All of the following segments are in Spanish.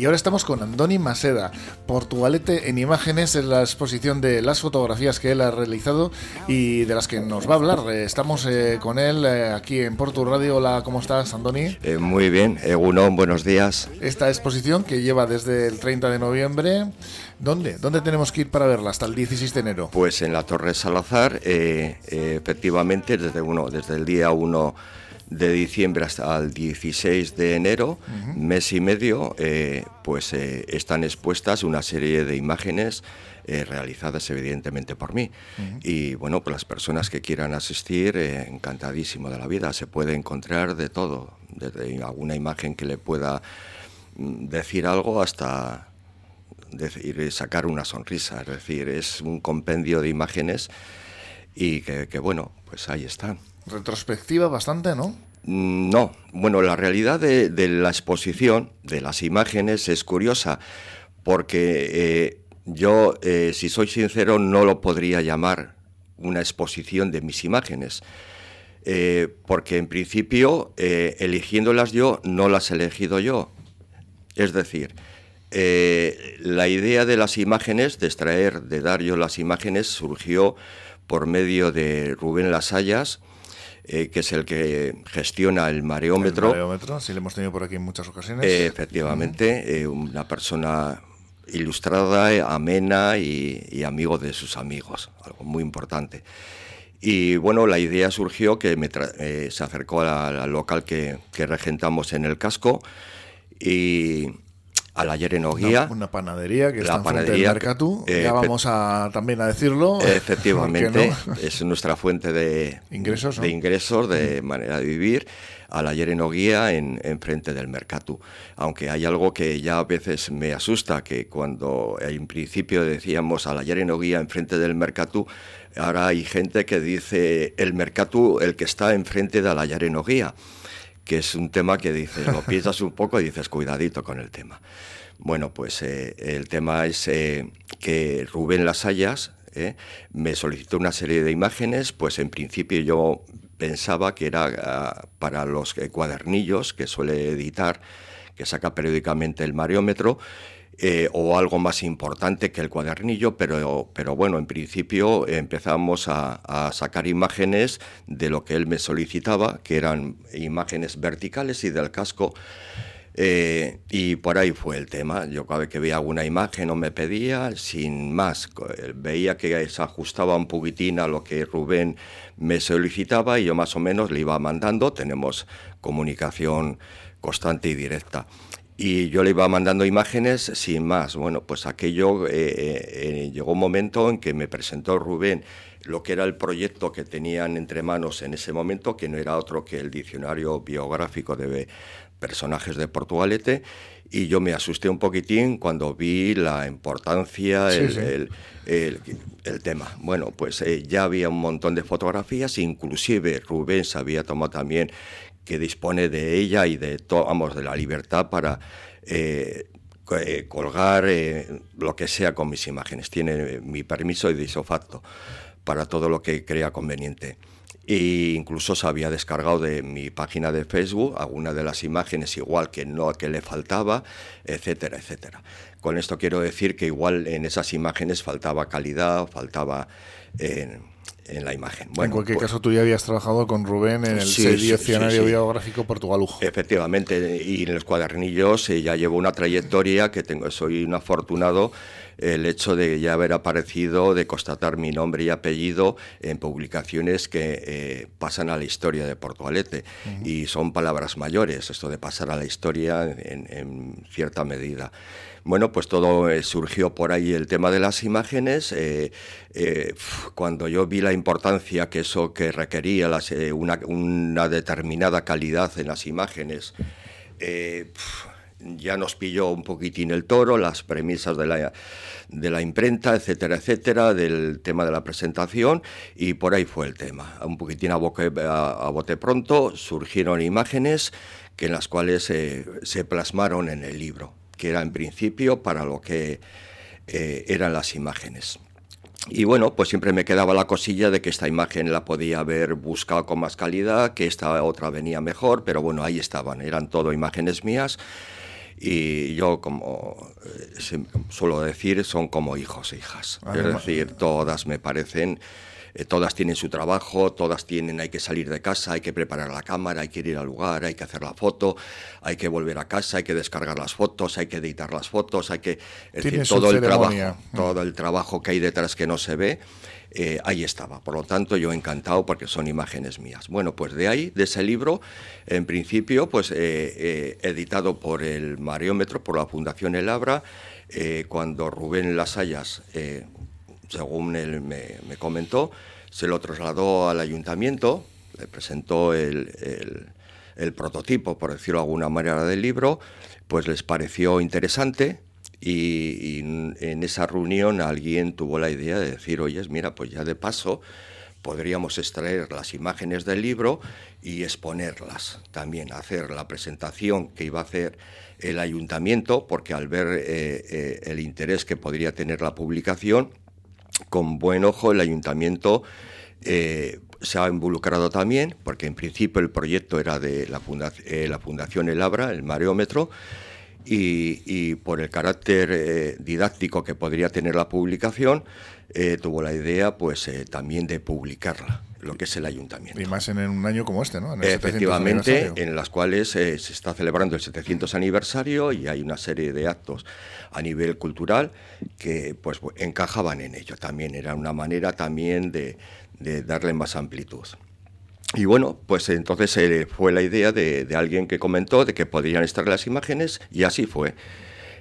Y ahora estamos con Andoni Maseda, Portugalete en imágenes, en la exposición de las fotografías que él ha realizado y de las que nos va a hablar. Eh, estamos eh, con él eh, aquí en Portu Radio. Hola, ¿cómo estás, Andoni? muy bien, Egunon, buenos días. Esta exposición que lleva desde el 30 de noviembre, ¿dónde? ¿Dónde tenemos que ir para verla hasta el 16 de enero? Pues en la Torre Salazar, efectivamente, desde, uno, desde el día 1 de diciembre hasta el 16 de enero, mes y medio, eh, pues eh, están expuestas una serie de imágenes eh, realizadas evidentemente por mí. Y bueno, pues las personas que quieran asistir, encantadísimo de la vida, se puede encontrar de todo, desde alguna imagen que le pueda mm, decir algo hasta decir, sacar una sonrisa, es decir, es un compendio de imágenes y que bueno, pues ahí están. Retrospectiva bastante, ¿no? Mm, no, bueno, la realidad de, la exposición, de las imágenes, es curiosa, porque eh, yo, eh, si soy sincero, no lo podría llamar una exposición de mis imágenes, eh, porque en principio, eligiéndolas yo, no las he elegido yo. Es decir, la idea de las imágenes, de extraer, de dar yo las imágenes, surgió por medio de Rubén Lasallas, eh, que es el que gestiona el mareómetro. El mareómetro, sí, lo hemos tenido por aquí en muchas ocasiones. Eh, efectivamente, eh, una persona ilustrada, amena y, amigo de sus amigos, algo muy importante. Y bueno, la idea surgió que se acercó al local que, que regentamos en el casco y a la Yerenoguía. Una, una, panadería que la está panadería, en Mercatú, eh, ya vamos a, también a decirlo. Efectivamente, es nuestra fuente de ingresos, de, ingresos, de manera de vivir a la Yerenoguía en, en frente del Mercatú. Aunque hay algo que ya a veces me asusta, que cuando en principio decíamos a la Yerenoguía en frente del Mercatú, ahora hay gente que dice el Mercatú, el que está enfrente de la Yerenoguía que es un tema que dices, lo piensas un poco y dices, cuidadito con el tema. Bueno, pues eh, el tema es eh, que Rubén Lasallas eh, me solicitó una serie de imágenes, pues en principio yo pensaba que era ah, para los cuadernillos que suele editar, que saca periódicamente el mariómetro, eh, o algo más importante que el cuadernillo, pero, pero bueno, en principio empezamos a, sacar imágenes de lo que él me solicitaba, que eran imágenes verticales y del casco. Eh, y por ahí fue el tema. Yo cada vez que veía alguna imagen o me pedía, sin más, veía que se ajustaba un poquitín a lo que Rubén me solicitaba y yo más o menos le iba mandando. Tenemos comunicación constante y directa y yo le iba mandando imágenes sin más. Bueno, pues aquello eh, eh, eh, llegó un momento en que me presentó Rubén lo que era el proyecto que tenían entre manos en ese momento, que no era otro que el diccionario biográfico de personajes de Portugalete, y yo me asusté un poquitín cuando vi la importancia, el, el, tema. Bueno, pues ya había un montón de fotografías, inclusive Rubén se había tomado también que dispone de ella y de, vamos, de la libertad para eh, eh, colgar eh, lo que sea con mis imágenes. Tiene mi permiso y de isofacto para todo lo que crea conveniente. E incluso se había descargado de mi página de Facebook algunas de las imágenes igual que no que le faltaba, etcétera, etcétera. Con esto quiero decir que igual en esas imágenes faltaba calidad, faltaba en la imagen. en cualquier pues caso, tú ya habías trabajado con Rubén en el sí, diccionario biográfico portugalujo. Efectivamente, y en los cuadernillos eh, ya llevo una trayectoria que tengo, soy un afortunado el hecho de ya haber aparecido, de constatar mi nombre y apellido en publicaciones que eh, pasan a la historia de Portugalete. Y son palabras mayores, esto de pasar a la historia en cierta medida. Bueno, pues todo eh, surgió por ahí el tema de las imágenes. Eh, cuando yo vi la importancia que eso que requería una, determinada calidad en las imágenes, ya nos pilló un poquitín el toro, las premisas de la, de la imprenta, etcétera, etcétera, del tema de la presentación, y por ahí fue el tema. Un poquitín a, a, bote pronto surgieron imágenes que en las cuales se plasmaron en el libro que era en principio para lo que eh, eran las imágenes. Y bueno, pues siempre me quedaba la cosilla de que esta imagen la podía haber buscado con más calidad, que esta otra venía mejor, pero bueno, ahí estaban, eran todo imágenes mías. y yo como eh, suelo decir son como hijos e hijas. es decir, todas me parecen eh, todas tienen su trabajo, todas tienen, hay que salir de casa, hay que preparar la cámara, hay que ir al lugar, hay que hacer la foto, hay que volver a casa, hay que descargar las fotos, hay que editar las fotos, hay que... Es decir, todo el, trabajo, mm. todo el trabajo que hay detrás que no se ve, eh, ahí estaba. Por lo tanto, yo encantado porque son imágenes mías. Bueno, pues de ahí, de ese libro, en principio, pues eh, editado por el Mariómetro, por la Fundación El Abra, cuando Rubén Lasallas según él me, comentó, se lo trasladó al ayuntamiento, le presentó el, prototipo, por decirlo de alguna manera, del libro, pues les pareció interesante y, en esa reunión alguien tuvo la idea de decir, oye, mira, pues ya de paso podríamos extraer las imágenes del libro y exponerlas también, hacer la presentación que iba a hacer el ayuntamiento, porque al ver eh, eh, el interés que podría tener la publicación, con buen ojo el ayuntamiento eh, se ha involucrado también, porque en principio el proyecto era de la, eh, Fundación El Abra, el mareómetro, y, por el carácter eh, didáctico que podría tener la publicación, tuvo la idea pues también de publicarla lo que es el ayuntamiento. Y más en un año como este, ¿no? Efectivamente, en las cuales se está celebrando el 700 aniversario y hay una serie de actos a nivel cultural que pues encajaban en ello. También era una manera también de, darle más amplitud. Y bueno, pues entonces eh, fue la idea de, alguien que comentó de que podrían estar las imágenes y así fue.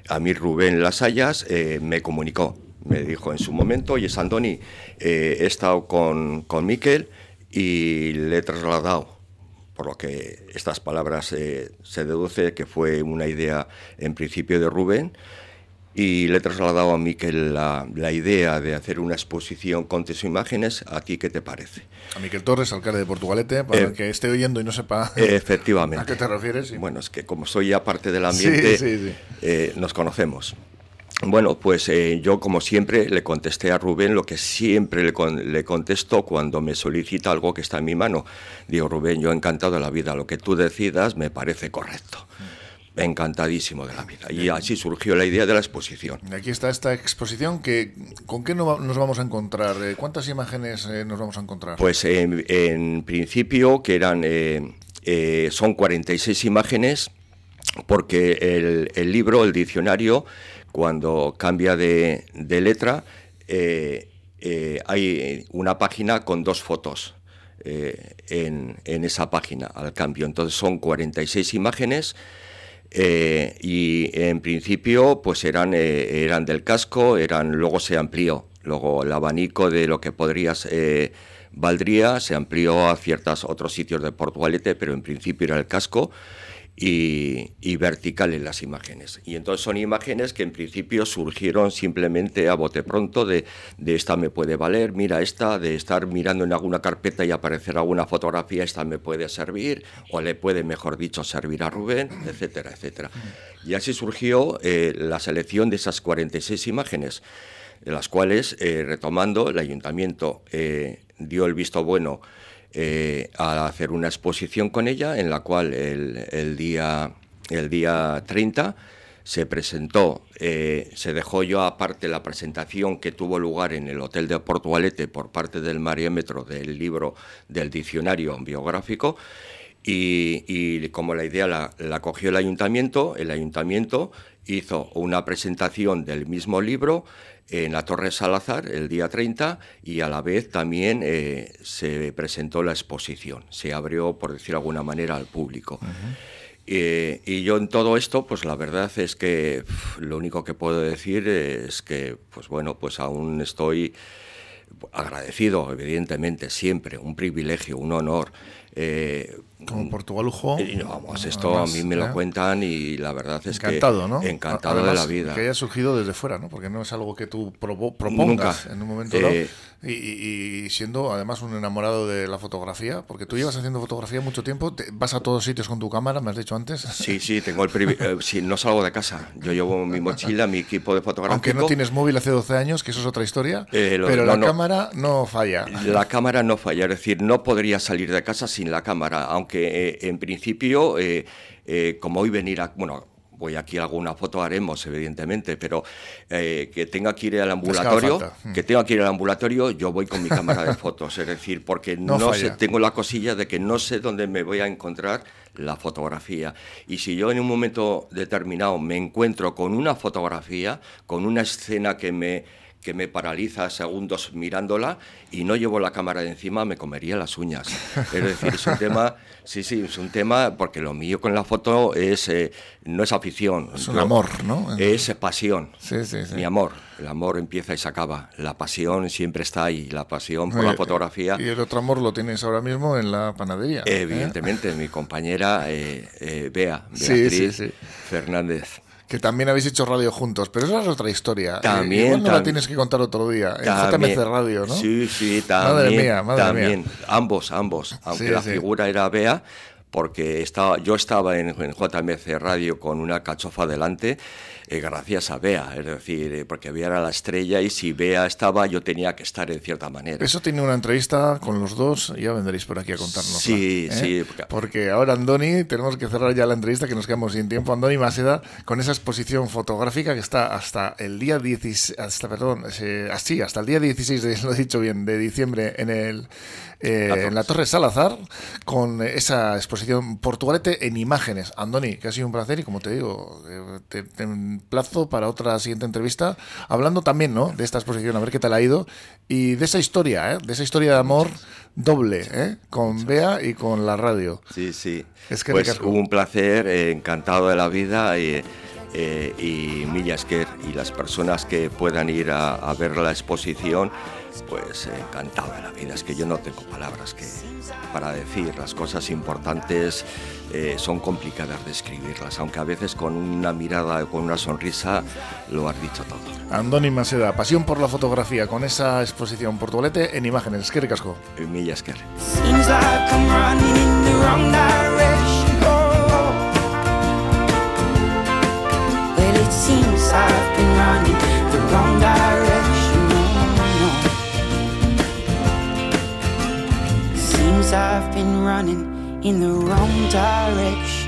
A mí Rubén Lasallas eh, me comunicó, me dijo en su momento, oye Sandoni, eh, he estado con, con Miquel y le he trasladado por lo que estas palabras se deduce que fue una idea en principio de Rubén y le he trasladado a Miquel la, la, idea de hacer una exposición con tus imágenes. ¿A ti qué te parece? A Miquel Torres, alcalde de Portugalete, para el eh, que esté oyendo y no sepa efectivamente. a qué te refieres. Bueno, es que como soy ya parte del ambiente, eh, nos conocemos. Bueno, pues eh, yo como siempre le contesté a Rubén lo que siempre le, le, contesto cuando me solicita algo que está en mi mano. Digo, Rubén, yo encantado de la vida, lo que tú decidas me parece correcto encantadísimo de la vida. Y así surgió la idea de la exposición. Aquí está esta exposición. Que, ¿Con qué nos vamos a encontrar? Eh, ¿Cuántas imágenes eh, nos vamos a encontrar? Pues en, principio que eran eh, son 46 imágenes porque el, libro, el diccionario, cuando cambia de, letra, hay una página con dos fotos. en, en, esa página al cambio. Entonces son 46 imágenes eh, y en principio pues eran, eh, eran del casco, eran, luego se amplió, luego el abanico de lo que podría eh, valdría se amplió a ciertos otros sitios de Portugalete, pero en principio era el casco y, vertical en las imágenes. Y entonces son imágenes que en principio surgieron simplemente a bote pronto de, de, esta me puede valer, mira esta, de estar mirando en alguna carpeta y aparecer alguna fotografía, esta me puede servir, o le puede, mejor dicho, servir a Rubén, etcétera, etcétera. Y así surgió eh, la selección de esas 46 imágenes, de las cuales, eh, retomando, el ayuntamiento eh, dio el visto bueno eh, a hacer una exposición con ella, en la cual el, día, el día 30 se presentó, eh, se dejó yo aparte la presentación que tuvo lugar en el Hotel de Portugalete por parte del Mariómetro del libro del diccionario biográfico. Y, como la idea la, la, cogió el ayuntamiento, el ayuntamiento hizo una presentación del mismo libro en la Torre Salazar el día 30 y a la vez también eh, se presentó la exposición, se abrió, por decir de alguna manera, al público. Eh, y yo en todo esto, pues la verdad es que lo único que puedo decir es que, pues bueno, pues aún estoy agradecido, evidentemente, siempre, un privilegio, un honor. Eh, como Portugal Lujo. vamos, esto a mí me lo ¿eh? cuentan y la verdad es encantado, que. ¿no? Encantado de la vida. Que haya surgido desde fuera, ¿no? Porque no es algo que tú propongas en un momento eh, y, siendo además un enamorado de la fotografía, porque tú llevas haciendo fotografía mucho tiempo, vas a todos sitios con tu cámara, me has dicho antes. Sí, sí, tengo el privilegio. Eh, no salgo de casa. Yo llevo mi mochila, mi equipo de fotografía. Aunque no tienes móvil hace 12 años, que eso es otra historia, pero la cámara no falla. La cámara no falla, es decir, no podría salir de casa sin la cámara, aunque en principio, eh, eh, como hoy venir a... Bueno, voy aquí a alguna foto haremos, evidentemente, pero eh, que tenga que ir al ambulatorio, mm. que tenga que ir al ambulatorio, yo voy con mi cámara de fotos, es decir, porque no, sé, tengo la cosilla de que no sé dónde me voy a encontrar la fotografía. Y si yo en un momento determinado me encuentro con una fotografía, con una escena que me que me paraliza segundos mirándola y no llevo la cámara de encima, me comería las uñas. Es decir, es un tema, sí, sí, es un tema, porque lo mío con la foto es, eh, no es afición. Es un amor, ¿no? Es pasión. Sí, sí, sí. Mi amor. El amor empieza y se acaba. La pasión siempre está ahí, la pasión por la fotografía. Y el otro amor lo tienes ahora mismo en la panadería. ¿eh? Evidentemente, mi compañera eh, Bea, Beatriz Fernández que también habéis hecho radio juntos, pero esa es otra historia. Eh, también. Igual no la tienes que contar otro día, en JMC Radio, ¿no? Sí, sí, también. Madre mía, madre también. Ambos, ambos. Aunque la figura era Bea, porque estaba, yo estaba en, en JMC Radio con una cachofa delante eh, gracias a Bea, es decir, eh, porque Bea era la estrella y si Bea estaba yo tenía que estar en cierta manera. Eso tiene una entrevista con los dos, ya vendréis por aquí a contarnos. Sí, ¿eh? sí. Porque... ahora Andoni, tenemos que cerrar ya la entrevista que nos quedamos sin tiempo. Andoni Maseda, con esa exposición fotográfica que está hasta el día 16, hasta, perdón, así, hasta el día 16, de, lo he dicho bien, de diciembre en el en la Torre Salazar, con esa exposición Portugalete en imágenes. Andoni, que ha sido un placer y como te digo, te plazo para otra siguiente entrevista, hablando también ¿no? de esta exposición, a ver qué tal ha ido, y de esa historia, ¿eh? de esa historia de amor doble, ¿eh? con Bea y con la radio. Sí, sí. Es que pues un placer, eh, encantado de la vida y, eh, y Millasker y las personas que puedan ir a ver la exposición pues encantado de la vida. Es que yo no tengo palabras que para decir. Las cosas importantes eh, son complicadas de escribirlas, aunque a veces con una mirada o con una sonrisa lo has dicho todo. Andoni Maseda, pasión por la fotografía con esa exposición Portugalete en imágenes. ¿Qué ricasco? Milla Seems I've been running the wrong direction. Seems I've been running in the wrong direction.